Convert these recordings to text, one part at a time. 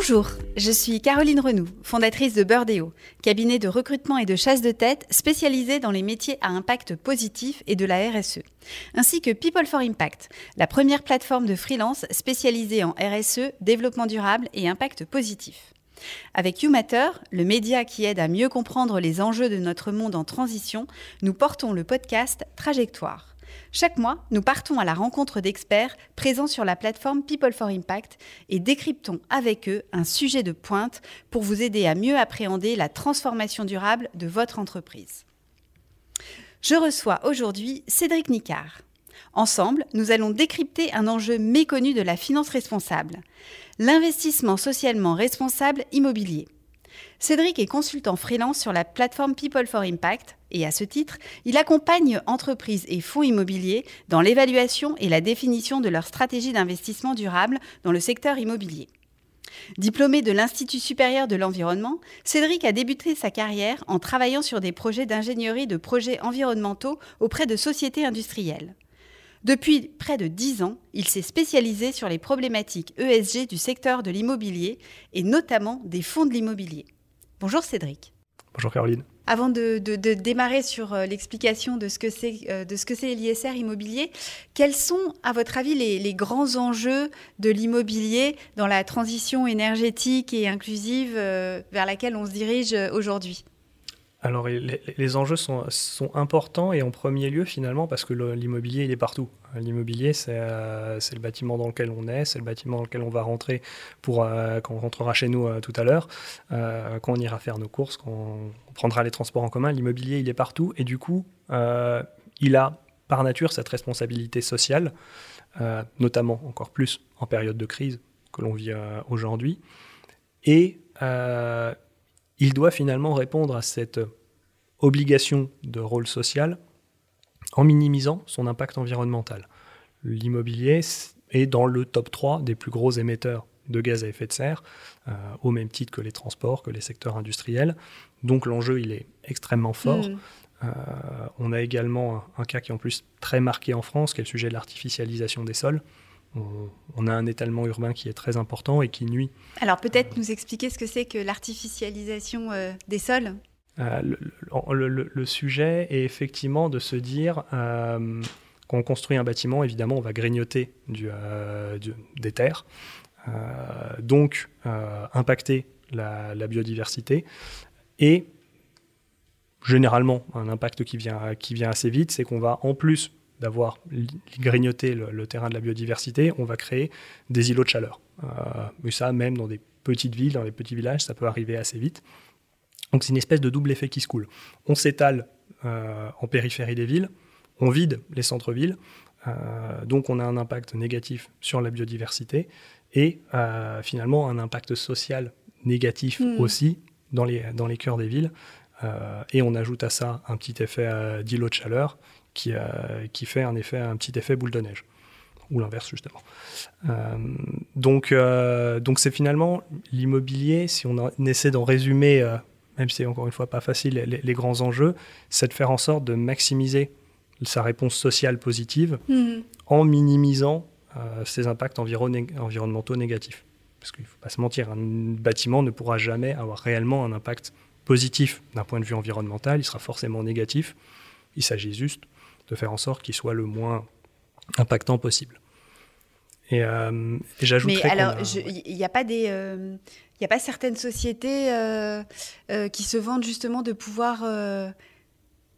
Bonjour, je suis Caroline Renou, fondatrice de Birdeo, cabinet de recrutement et de chasse de tête spécialisé dans les métiers à impact positif et de la RSE, ainsi que People for Impact, la première plateforme de freelance spécialisée en RSE, développement durable et impact positif. Avec YouMatter, le média qui aide à mieux comprendre les enjeux de notre monde en transition, nous portons le podcast Trajectoire. Chaque mois, nous partons à la rencontre d'experts présents sur la plateforme People for Impact et décryptons avec eux un sujet de pointe pour vous aider à mieux appréhender la transformation durable de votre entreprise. Je reçois aujourd'hui Cédric Nicard. Ensemble, nous allons décrypter un enjeu méconnu de la finance responsable, l'investissement socialement responsable immobilier. Cédric est consultant freelance sur la plateforme People for Impact et à ce titre, il accompagne entreprises et fonds immobiliers dans l'évaluation et la définition de leur stratégie d'investissement durable dans le secteur immobilier. Diplômé de l'Institut supérieur de l'environnement, Cédric a débuté sa carrière en travaillant sur des projets d'ingénierie de projets environnementaux auprès de sociétés industrielles. Depuis près de dix ans, il s'est spécialisé sur les problématiques ESG du secteur de l'immobilier et notamment des fonds de l'immobilier. Bonjour Cédric. Bonjour Caroline. Avant de, démarrer sur euh, l'explication de ce que c'est euh, de ce que c'est l'ISR immobilier, quels sont, à votre avis, les, grands enjeux de l'immobilier dans la transition énergétique et inclusive euh, vers laquelle on se dirige aujourd'hui? Alors les, enjeux sont, sont, importants et en premier lieu finalement parce que l'immobilier il est partout. L'immobilier euh, c'est le bâtiment dans lequel on est, c'est le bâtiment dans lequel on va rentrer pour euh, quand on rentrera chez nous euh, tout à l'heure, quand on ira faire nos courses, quand on, prendra les transports en commun. L'immobilier il est partout et du coup il a par nature cette responsabilité sociale, notamment encore plus en période de crise que l'on vit aujourd'hui. Et il doit finalement répondre à cette obligation de rôle social en minimisant son impact environnemental. L'immobilier est dans le top 3 des plus gros émetteurs de gaz à effet de serre, euh, au même titre que les transports, que les secteurs industriels. Donc l'enjeu, il est extrêmement fort. Mm. Euh, on a également un, cas qui est en plus très marqué en France, qui est le sujet de l'artificialisation des sols on, a un étalement urbain qui est très important et qui nuit. Alors peut-être nous expliquer ce que c'est que l'artificialisation euh, des sols? Euh, le, sujet est effectivement de se dire euh, quand on construit un bâtiment, évidemment, on va grignoter des terres, donc impacter la, biodiversité et généralement un impact qui vient, qui vient assez vite, c'est qu'on va en plus d'avoir grignoté le, terrain de la biodiversité, on va créer des îlots de chaleur. Euh, mais ça, même dans des petites villes, dans les petits villages, ça peut arriver assez vite. Donc c'est une espèce de double effet qui se coule. On s'étale euh, en périphérie des villes, on vide les centres-villes, euh, donc on a un impact négatif sur la biodiversité et finalement un impact social négatif hmm. aussi dans les, dans les cœurs des villes. Et on ajoute à ça un petit effet d'îlot de chaleur qui, qui fait un effet, un petit effet boule de neige ou l'inverse justement. Euh, donc, euh, donc c'est finalement l'immobilier, si on, essaie d'en résumer, euh, même si c'est encore une fois pas facile, les, grands enjeux, c'est de faire en sorte de maximiser sa réponse sociale positive mhm. en minimisant ses impacts environnementaux négatifs. Parce qu'il ne faut pas se mentir, un bâtiment ne pourra jamais avoir réellement un impact positif d'un point de vue environnemental, il sera forcément négatif. Il s'agit juste de faire en sorte qu'il soit le moins impactant possible. Et, euh, Mais alors, il n'y a pas des, euh, a pas certaines sociétés euh, qui se vendent justement de pouvoir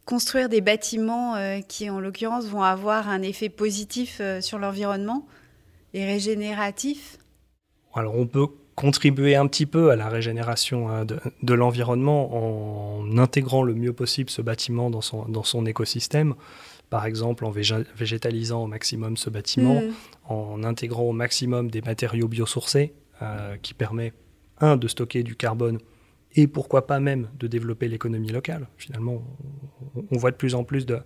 construire des bâtiments qui, en l'occurrence, vont avoir un effet positif sur l'environnement et régénératif? Alors, on peut contribuer un petit peu à la régénération de, de l'environnement en intégrant le mieux possible ce bâtiment dans son, dans son écosystème par exemple en végétalisant au maximum ce bâtiment, mm. en intégrant au maximum des matériaux biosourcés, euh, qui permet, un, de stocker du carbone, et pourquoi pas même de développer l'économie locale. Finalement, on, voit de plus en plus de,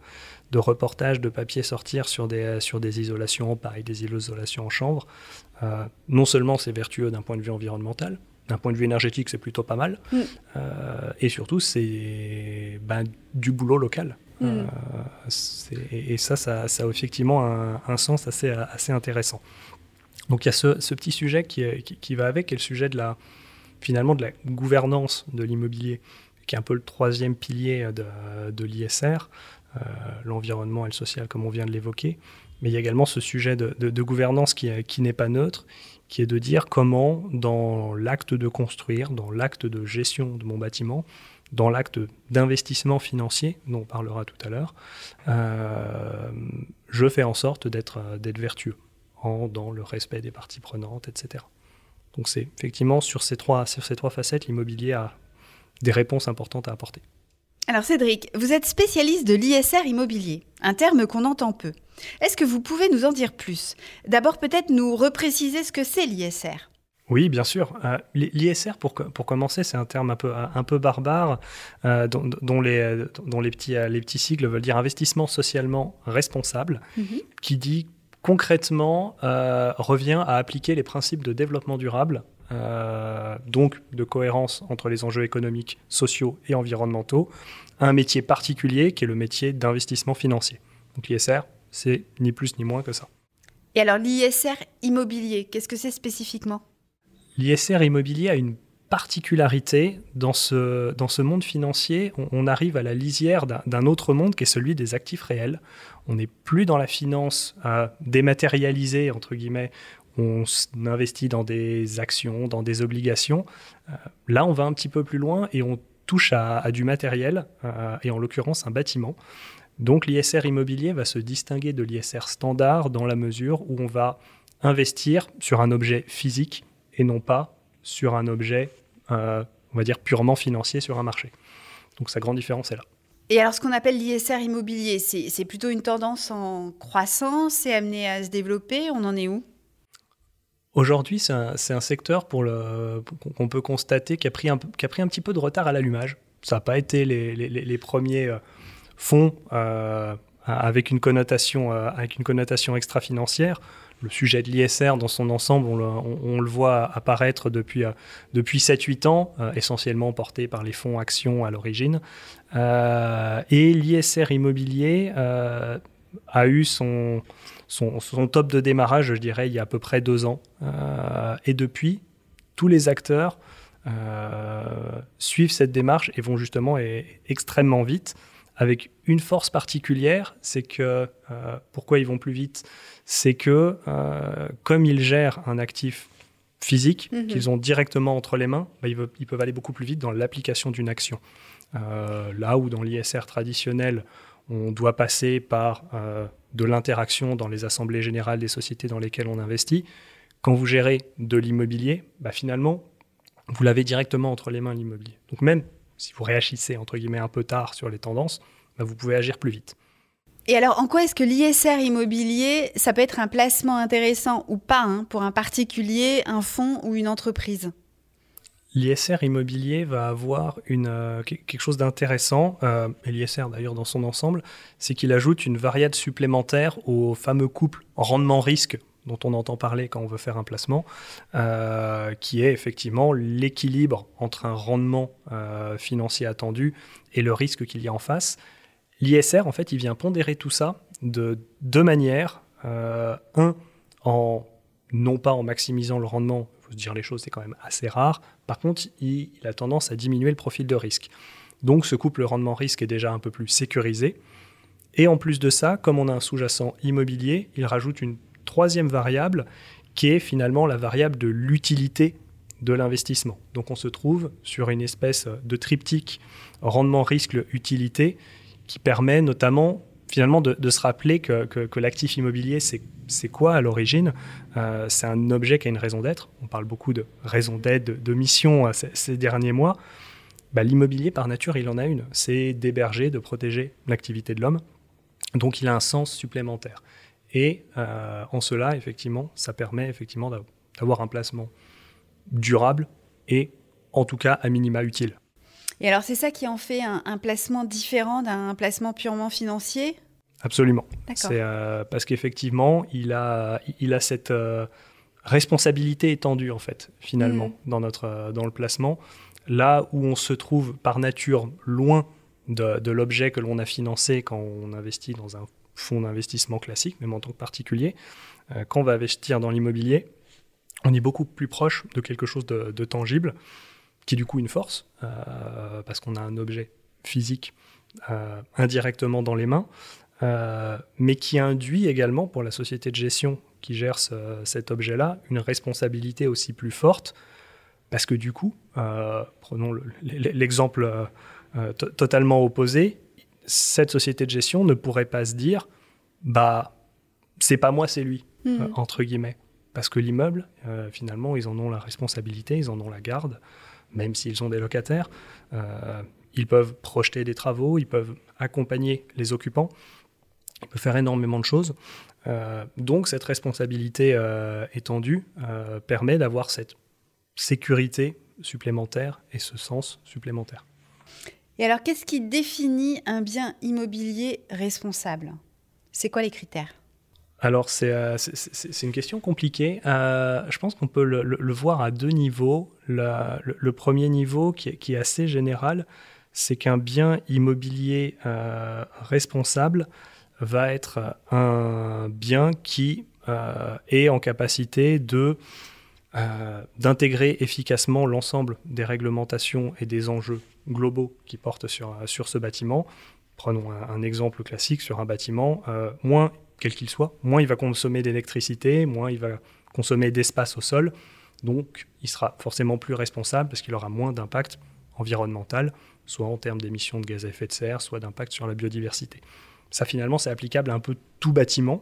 reportages de papier sortir sur des, sur des isolations en paille, des isolations en chambre. Euh, non seulement c'est vertueux d'un point de vue environnemental, d'un point de vue énergétique, c'est plutôt pas mal. Mm. Euh, et surtout, c'est ben, du boulot local. Mm. Euh, et, ça, ça, a effectivement un, sens assez, assez intéressant. Donc il y a ce, petit sujet qui, qui, va avec, qui est le sujet de la, finalement de la gouvernance de l'immobilier, qui est un peu le troisième pilier de, l'ISR, euh, l'environnement et le social comme on vient de l'évoquer. Mais il y a également ce sujet de, gouvernance qui, qui n'est pas neutre, qui est de dire comment, dans l'acte de construire, dans l'acte de gestion de mon bâtiment, dans l'acte d'investissement financier, dont on parlera tout à l'heure, euh, je fais en sorte d'être vertueux en, dans le respect des parties prenantes, etc. Donc c'est effectivement sur ces trois facettes, l'immobilier a des réponses importantes à apporter. Alors Cédric, vous êtes spécialiste de l'ISR immobilier, un terme qu'on entend peu. Est-ce que vous pouvez nous en dire plus? D'abord peut-être nous repréciser ce que c'est l'ISR. Oui, bien sûr. Euh, L'ISR, pour, pour commencer, c'est un terme un peu, un peu barbare, euh, dont, les, dont les, petits, les petits sigles veulent dire investissement socialement responsable, mhm. qui dit concrètement euh, revient à appliquer les principes de développement durable, donc de cohérence entre les enjeux économiques, sociaux et environnementaux, à un métier particulier qui est le métier d'investissement financier. Donc l'ISR, c'est ni plus ni moins que ça. Et alors l'ISR immobilier, qu'est-ce que c'est spécifiquement? L'ISR immobilier a une particularité dans ce, dans ce monde financier. On, arrive à la lisière d'un autre monde qui est celui des actifs réels. On n'est plus dans la finance euh, dématérialisée, entre guillemets, on investit dans des actions, dans des obligations. Euh, là, on va un petit peu plus loin et on touche à, du matériel, euh, et en l'occurrence un bâtiment. Donc l'ISR immobilier va se distinguer de l'ISR standard dans la mesure où on va investir sur un objet physique et non pas sur un objet, euh, on va dire, purement financier sur un marché. Donc sa grande différence est là. Et alors ce qu'on appelle l'ISR immobilier, c'est plutôt une tendance en croissance, c'est amené à se développer, on en est où? Aujourd'hui, c'est un, secteur pour qu'on peut constater qui a, pris un, qui a pris un petit peu de retard à l'allumage. Ça n'a pas été les, premiers euh, fonds euh, avec, une connotation, une connotation extra-financière le sujet de l'ISR dans son ensemble, on le, voit apparaître depuis, euh, depuis 7-8 ans, euh, essentiellement porté par les fonds actions à l'origine. Euh, et l'ISR immobilier a eu son, son, top de démarrage, je dirais, il y a à peu près deux ans. et depuis, tous les acteurs suivent cette démarche et vont justement extrêmement vite avec une force particulière, c'est que pourquoi ils vont plus vite? C'est que euh, comme ils gèrent un actif physique mhm. qu'ils ont directement entre les mains, bah, ils, peuvent aller beaucoup plus vite dans l'application d'une action. Euh, là où dans l'ISR traditionnel, on doit passer par euh, de l'interaction dans les assemblées générales des sociétés dans lesquelles on investit, quand vous gérez de l'immobilier, bah, finalement, vous l'avez directement entre les mains l'immobilier. Donc même si vous réagissez entre guillemets un peu tard sur les tendances, bah, vous pouvez agir plus vite. Et alors, en quoi est-ce que l'ISR immobilier, ça peut être un placement intéressant ou pas hein, pour un particulier, un fonds ou une entreprise? L'ISR immobilier va avoir une, euh, quelque chose d'intéressant, euh, et l'ISR d'ailleurs dans son ensemble, c'est qu'il ajoute une variable supplémentaire au fameux couple rendement-risque dont on entend parler quand on veut faire un placement, euh, qui est effectivement l'équilibre entre un rendement financier attendu et le risque qu'il y a en face. L'ISR, en fait, il vient pondérer tout ça de deux manières. Un, en non pas en maximisant le rendement, faut se dire les choses, c'est quand même assez rare. Par contre, il, a tendance à diminuer le profil de risque. Donc ce couple rendement-risque est déjà un peu plus sécurisé. Et en plus de ça, comme on a un sous-jacent immobilier, il rajoute une troisième variable qui est finalement la variable de l'utilité de l'investissement. Donc on se trouve sur une espèce de triptyque rendement-risque-utilité qui permet notamment finalement de, se rappeler que, l'actif immobilier, c'est quoi à l'origine? Euh, C'est un objet qui a une raison d'être. On parle beaucoup de raison d'être, de, mission euh, ces, derniers mois. Bah, l'immobilier, par nature, il en a une. C'est d'héberger, de protéger l'activité de l'homme. Donc il a un sens supplémentaire. Et euh, en cela, effectivement, ça permet effectivement d'avoir un placement durable et en tout cas à minima utile. Et alors, c'est ça qui en fait un, placement différent d'un placement purement financier? Absolument. C'est euh, parce qu'effectivement, il a, il a cette euh, responsabilité étendue, en fait, finalement, mm. dans, notre, euh, dans le placement. Là où on se trouve par nature loin de, de l'objet que l'on a financé quand on investit dans un fonds d'investissement classique, même en tant que particulier, quand on va investir dans l'immobilier, on est beaucoup plus proche de quelque chose de, tangible, qui est du coup une force, euh, parce qu'on a un objet physique euh, indirectement dans les mains, euh, mais qui induit également pour la société de gestion qui gère cet objet-là une responsabilité aussi plus forte, parce que du coup, prenons l'exemple totalement opposé, cette société de gestion ne pourrait pas se dire, bah, c'est pas moi, c'est lui, mmh. entre guillemets. Parce que l'immeuble, euh, finalement, ils en ont la responsabilité, ils en ont la garde, même s'ils sont des locataires. Euh, ils peuvent projeter des travaux, ils peuvent accompagner les occupants, ils peuvent faire énormément de choses. Euh, donc cette responsabilité étendue permet d'avoir cette sécurité supplémentaire et ce sens supplémentaire. Et alors, qu'est-ce qui définit un bien immobilier responsable? C'est quoi les critères? Alors, euh, c'est une question compliquée. Euh, je pense qu'on peut le, voir à deux niveaux. Le, premier niveau, qui est, assez général, c'est qu'un bien immobilier euh, responsable va être un bien qui est en capacité de d'intégrer efficacement l'ensemble des réglementations et des enjeux globaux qui portent sur, sur ce bâtiment. Prenons un, un exemple classique sur un bâtiment. moins quel qu'il soit, moins il va consommer d'électricité, moins il va consommer d'espace au sol. Donc, il sera forcément plus responsable parce qu'il aura moins d'impact environnemental, soit en termes d'émissions de gaz à effet de serre, soit d'impact sur la biodiversité. Ça, finalement, c'est applicable à un peu tout bâtiment.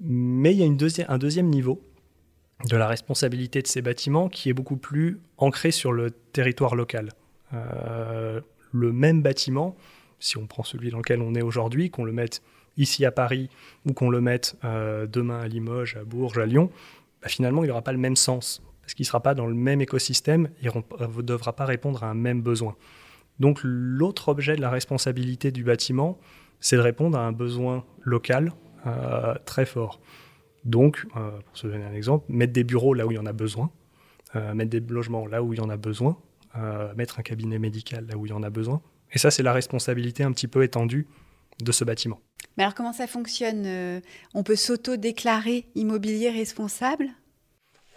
Mais il y a une un deuxième niveau de la responsabilité de ces bâtiments qui est beaucoup plus ancré sur le territoire local. Euh, le même bâtiment, si on prend celui dans lequel on est aujourd'hui, qu'on le mette ici à Paris ou qu'on le mette euh, demain à Limoges, à Bourges, à Lyon, bah, finalement, il n'aura pas le même sens parce qu'il ne sera pas dans le même écosystème, il ne devra pas répondre à un même besoin. Donc l'autre objet de la responsabilité du bâtiment, c'est de répondre à un besoin local euh, très fort. Donc, euh, pour se donner un exemple, mettre des bureaux là où il y en a besoin, mettre des logements là où il y en a besoin, mettre un cabinet médical là où il y en a besoin. Et ça, c'est la responsabilité un petit peu étendue de ce bâtiment. Mais alors comment ça fonctionne euh, On peut s'auto-déclarer immobilier responsable?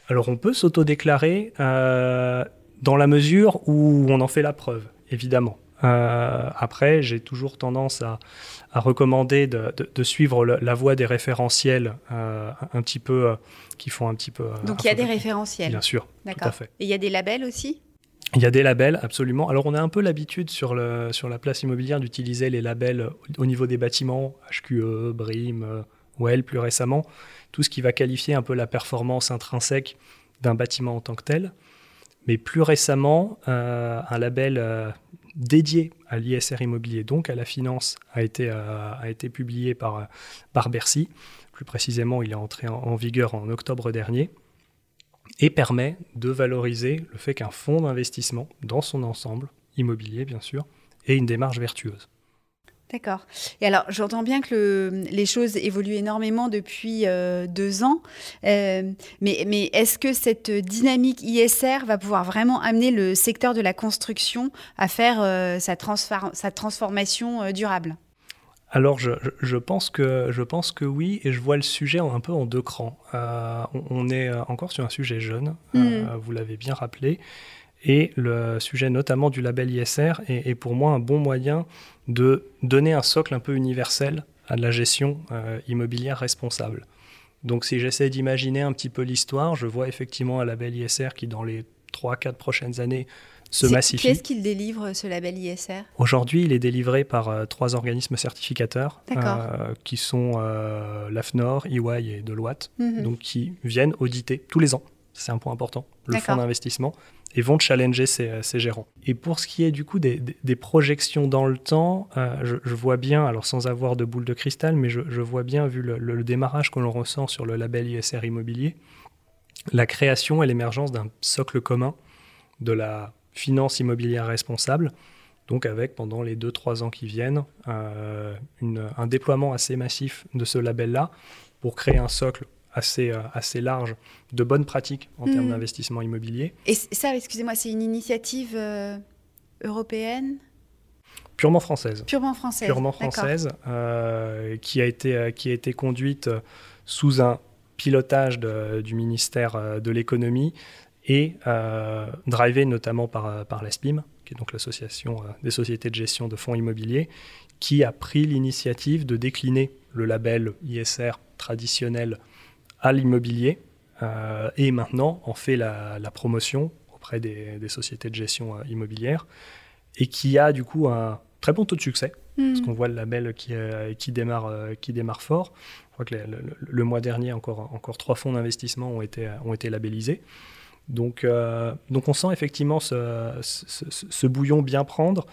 Alors on peut s'auto-déclarer euh, dans la mesure où on en fait la preuve, évidemment. Euh, après, j'ai toujours tendance à, recommander de, suivre la voie des référentiels un petit peu, qui font un petit peu... Donc il y a des référentiels. Bien sûr, tout à fait. Et il y a des labels aussi? Il y a des labels, absolument. Alors, on a un peu l'habitude sur, la place immobilière d'utiliser les labels au niveau des bâtiments, HQE, BRIM, WELL plus récemment, tout ce qui va qualifier un peu la performance intrinsèque d'un bâtiment en tant que tel. Mais plus récemment, euh, un label euh, dédié à l'ISR immobilier, donc à la finance, a été, euh, publié par, par Bercy. Plus précisément, il est entré en vigueur en octobre dernier et permet de valoriser le fait qu'un fonds d'investissement, dans son ensemble, immobilier bien sûr, ait une démarche vertueuse. D'accord. Et alors, j'entends bien que les choses évoluent énormément depuis euh, deux ans, euh, mais, est-ce que cette dynamique ISR va pouvoir vraiment amener le secteur de la construction à faire euh, sa, transformation durable? Alors je, pense que, je pense que oui, et je vois le sujet un peu en deux crans. Euh, on, est euh, encore sur un sujet jeune, euh, mm. vous l'avez bien rappelé, et le sujet notamment du label ISR est, pour moi un bon moyen de donner un socle un peu universel à la gestion immobilière responsable. Donc si j'essaie d'imaginer un petit peu l'histoire, je vois effectivement un label ISR qui dans les 3-4 prochaines années se massifie. Qu'est-ce qu'il délivre ce label ISR Aujourd'hui, il est délivré par euh, trois organismes certificateurs euh, qui sont euh, l'AFNOR, EY et Deloitte, mhm. donc qui viennent auditer tous les ans. C'est un point important, le fonds d'investissement, et vont challenger ces, gérants. Et pour ce qui est du coup des, projections dans le temps, je, vois bien, alors sans avoir de boule de cristal, mais je, vois bien, vu le, le démarrage que l'on ressent sur le label ISR immobilier, la création et l'émergence d'un socle commun de la finance immobilière responsable, donc avec pendant les 2-3 ans qui viennent euh, un déploiement assez massif de ce label-là pour créer un socle assez, euh, assez large de bonnes pratiques en termes hmm. d'investissement immobilier. Et ça, excusez-moi, c'est une initiative euh, européenne? Purement française. Purement française. Purement française, qui, a été, qui a été conduite sous un pilotage du ministère de l'économie et drivé notamment par, par l'ESPIM, qui est donc l'association des sociétés de gestion de fonds immobiliers, qui a pris l'initiative de décliner le label ISR traditionnel à l'immobilier et maintenant en fait la, promotion auprès des, sociétés de gestion immobilière et qui a du coup un très bon taux de succès. Parce hmm. qu'on voit le label qui, euh, qui, démarre, euh, qui démarre fort. Je crois que le, mois dernier, encore, encore trois fonds d'investissement ont été, ont été labellisés. Donc, euh, donc on sent effectivement ce, bouillon bien prendre.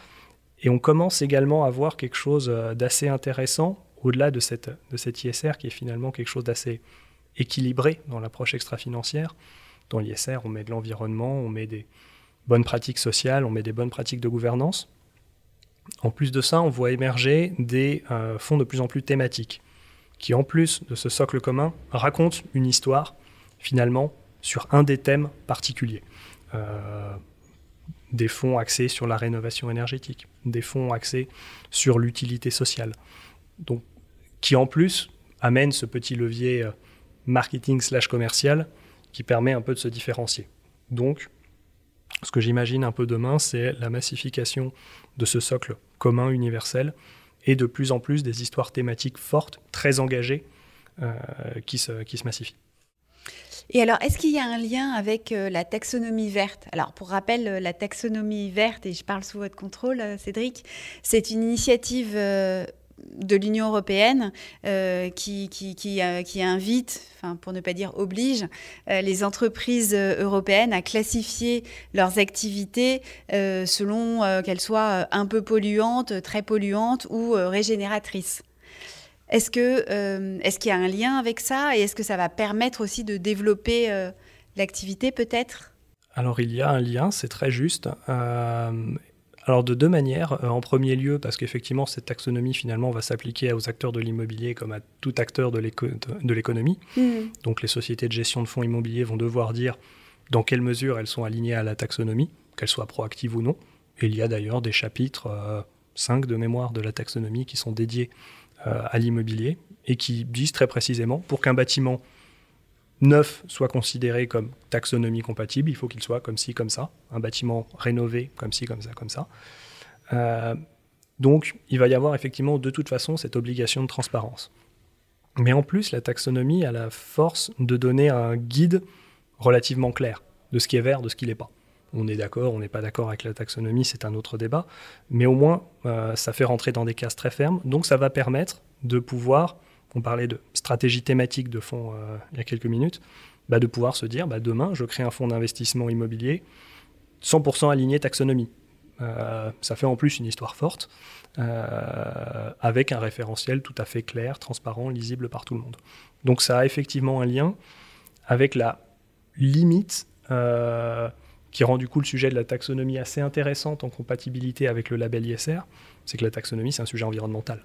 Et on commence également à voir quelque chose d'assez intéressant au-delà de cette, de cette ISR qui est finalement quelque chose d'assez équilibré dans l'approche extra-financière. Dans l'ISR, on met de l'environnement, on met des bonnes pratiques sociales, on met des bonnes pratiques de gouvernance. En plus de ça, on voit émerger des euh, fonds de plus en plus thématiques, qui en plus de ce socle commun, racontent une histoire, finalement, sur un des thèmes particuliers. Euh, des fonds axés sur la rénovation énergétique, des fonds axés sur l'utilité sociale. Qui en plus amènent ce petit levier euh, marketing slash commercial qui permet un peu de se différencier. Donc, ce que j'imagine un peu demain, c'est la massification de ce socle commun universel et de plus en plus des histoires thématiques fortes, très engagées, euh, qui se massifient. Et alors, est-ce qu'il y a un lien avec euh, la taxonomie verte? Alors, pour rappel, euh, la taxonomie verte, et je parle sous votre contrôle, Cédric, c'est une initiative de l'Union européenne euh, qui, euh, invite, pour ne pas dire oblige, euh, les entreprises européennes à classifier leurs activités selon qu'elles soient un peu polluantes, très polluantes ou régénératrices. Est-ce que est-ce qu'il y a un lien avec ça et est-ce que ça va permettre aussi de développer l'activité peut-être? Alors il y a un lien, c'est très juste. Alors de deux manières. Euh, en premier lieu, parce qu'effectivement, cette taxonomie finalement va s'appliquer aux acteurs de l'immobilier comme à tout acteur de l'économie. Mm. Donc les sociétés de gestion de fonds immobiliers vont devoir dire dans quelle mesure elles sont alignées à la taxonomie, qu'elles soient proactives ou non. Et il y a d'ailleurs des chapitres, 5 euh, de mémoire de la taxonomie, qui sont dédiés euh, à l'immobilier et qui disent très précisément pour qu'un bâtiment neuf soit considéré comme taxonomie compatible, il faut qu'il soit comme ci, comme ça. Un bâtiment rénové comme ci, comme ça, comme ça. Euh, donc, il va y avoir effectivement de toute façon cette obligation de transparence. Mais en plus, la taxonomie a la force de donner un guide relativement clair de ce qui est vert, de ce qui n'est pas. On est d'accord, on n'est pas d'accord avec la taxonomie, c'est un autre débat. Mais au moins, euh, ça fait rentrer dans des cases très fermes. Donc, ça va permettre de pouvoir on parlait de stratégie thématique de fonds euh, il y a quelques minutes, bah, de pouvoir se dire bah, demain, je crée un fonds d'investissement immobilier 100% aligné taxonomie. Euh, ça fait en plus une histoire forte, avec un référentiel tout à fait clair, transparent, lisible par tout le monde. Donc ça a effectivement un lien avec la limite qui rend du coup le sujet de la taxonomie assez intéressante en compatibilité avec le label ISR, c'est que la taxonomie, c'est un sujet environnemental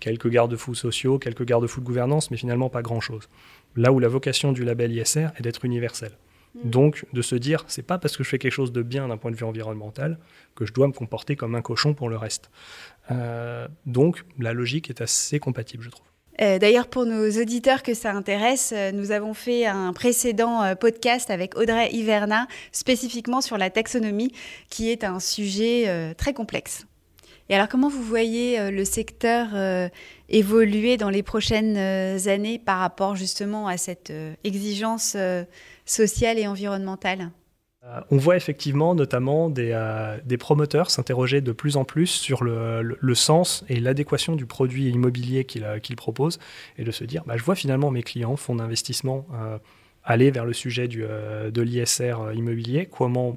quelques garde-fous sociaux, quelques garde-fous de gouvernance, mais finalement pas grand-chose. Là où la vocation du label ISR est d'être universel. Mm. Donc, de se dire, c'est pas parce que je fais quelque chose de bien d'un point de vue environnemental que je dois me comporter comme un cochon pour le reste. Euh, donc, la logique est assez compatible, je trouve. Euh, d'ailleurs, pour nos auditeurs que ça intéresse, euh, nous avons fait un précédent podcast avec Audrey Hiverna spécifiquement sur la taxonomie, qui est un sujet très complexe. Et alors, comment vous voyez euh, le secteur euh, évoluer dans les prochaines euh, années par rapport justement à cette exigence sociale et environnementale? On voit effectivement notamment des, promoteurs s'interroger de plus en plus sur le, sens et l'adéquation du produit immobilier qu'ils proposent et de se dire, bah, je vois finalement mes clients, fonds d'investissement, aller vers le sujet de l'ISR immobilier, comment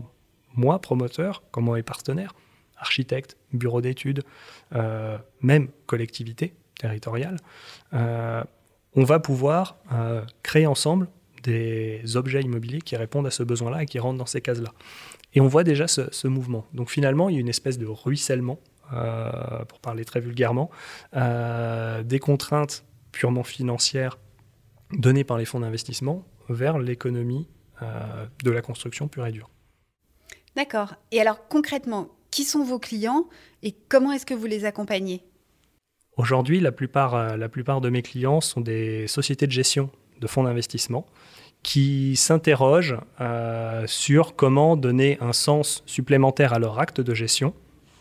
moi, promoteur, comment mes partenaires, architectes, bureaux d'études, euh, même collectivités territoriales, euh, on va pouvoir euh, créer ensemble des objets immobiliers qui répondent à ce besoin-là et qui rentrent dans ces cases-là. Et on voit déjà ce, mouvement. Donc finalement, il y a une espèce de ruissellement, pour parler très vulgairement, des contraintes purement financières données par les fonds d'investissement vers l'économie de la construction pure et dure. D'accord. Et alors concrètement, qui sont vos clients et comment est-ce que vous les accompagnez? Aujourd'hui, la plupart, euh, la plupart de mes clients sont des sociétés de gestion de fonds d'investissement qui s'interrogent euh, sur comment donner un sens supplémentaire à leur acte de gestion.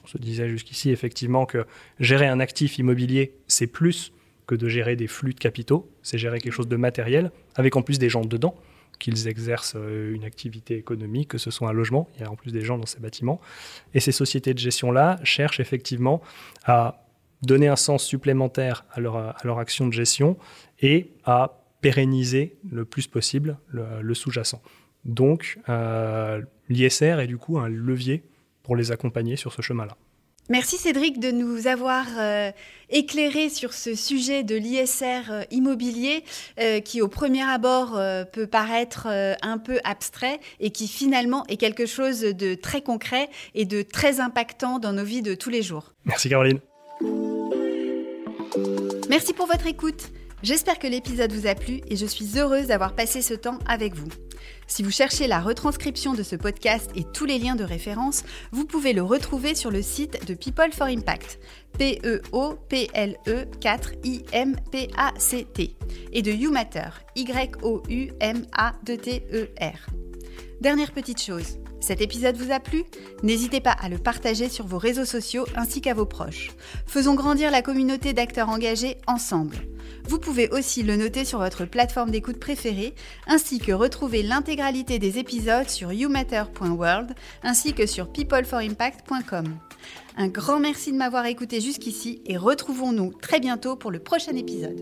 On se disait jusqu'ici effectivement que gérer un actif immobilier, c'est plus que de gérer des flux de capitaux, c'est gérer quelque chose de matériel, avec en plus des gens dedans, qu'ils exercent euh, une activité économique, que ce soit un logement, il y a en plus des gens dans ces bâtiments. Et ces sociétés de gestion-là cherchent effectivement à donner un sens supplémentaire à leur, à leur action de gestion et à pérenniser le plus possible le, sous-jacent. Donc, euh, l'ISR est du coup un levier pour les accompagner sur ce chemin-là. Merci Cédric de nous avoir euh, éclairé sur ce sujet de l'ISR euh, immobilier qui au premier abord peut paraître un peu abstrait et qui finalement est quelque chose de très concret et de très impactant dans nos vies de tous les jours. Merci Caroline. Merci pour votre écoute. J'espère que l'épisode vous a plu et je suis heureuse d'avoir passé ce temps avec vous. Si vous cherchez la retranscription de ce podcast et tous les liens de référence, vous pouvez le retrouver sur le site de People for Impact, P-E-O-P-L-E 4 I-M-P-A-C-T, et de YouMatter, Y-O-U-M-A-T-E-R. Dernière petite chose, cet épisode vous a plu? N'hésitez pas à le partager sur vos réseaux sociaux ainsi qu'à vos proches. Faisons grandir la communauté d'acteurs engagés ensemble. Vous pouvez aussi le noter sur votre plateforme d'écoute préférée, ainsi que retrouver l'intégralité des épisodes sur youmatter.world, ainsi que sur peopleforimpact.com. Un grand merci de m'avoir écouté jusqu'ici et retrouvons-nous très bientôt pour le prochain épisode.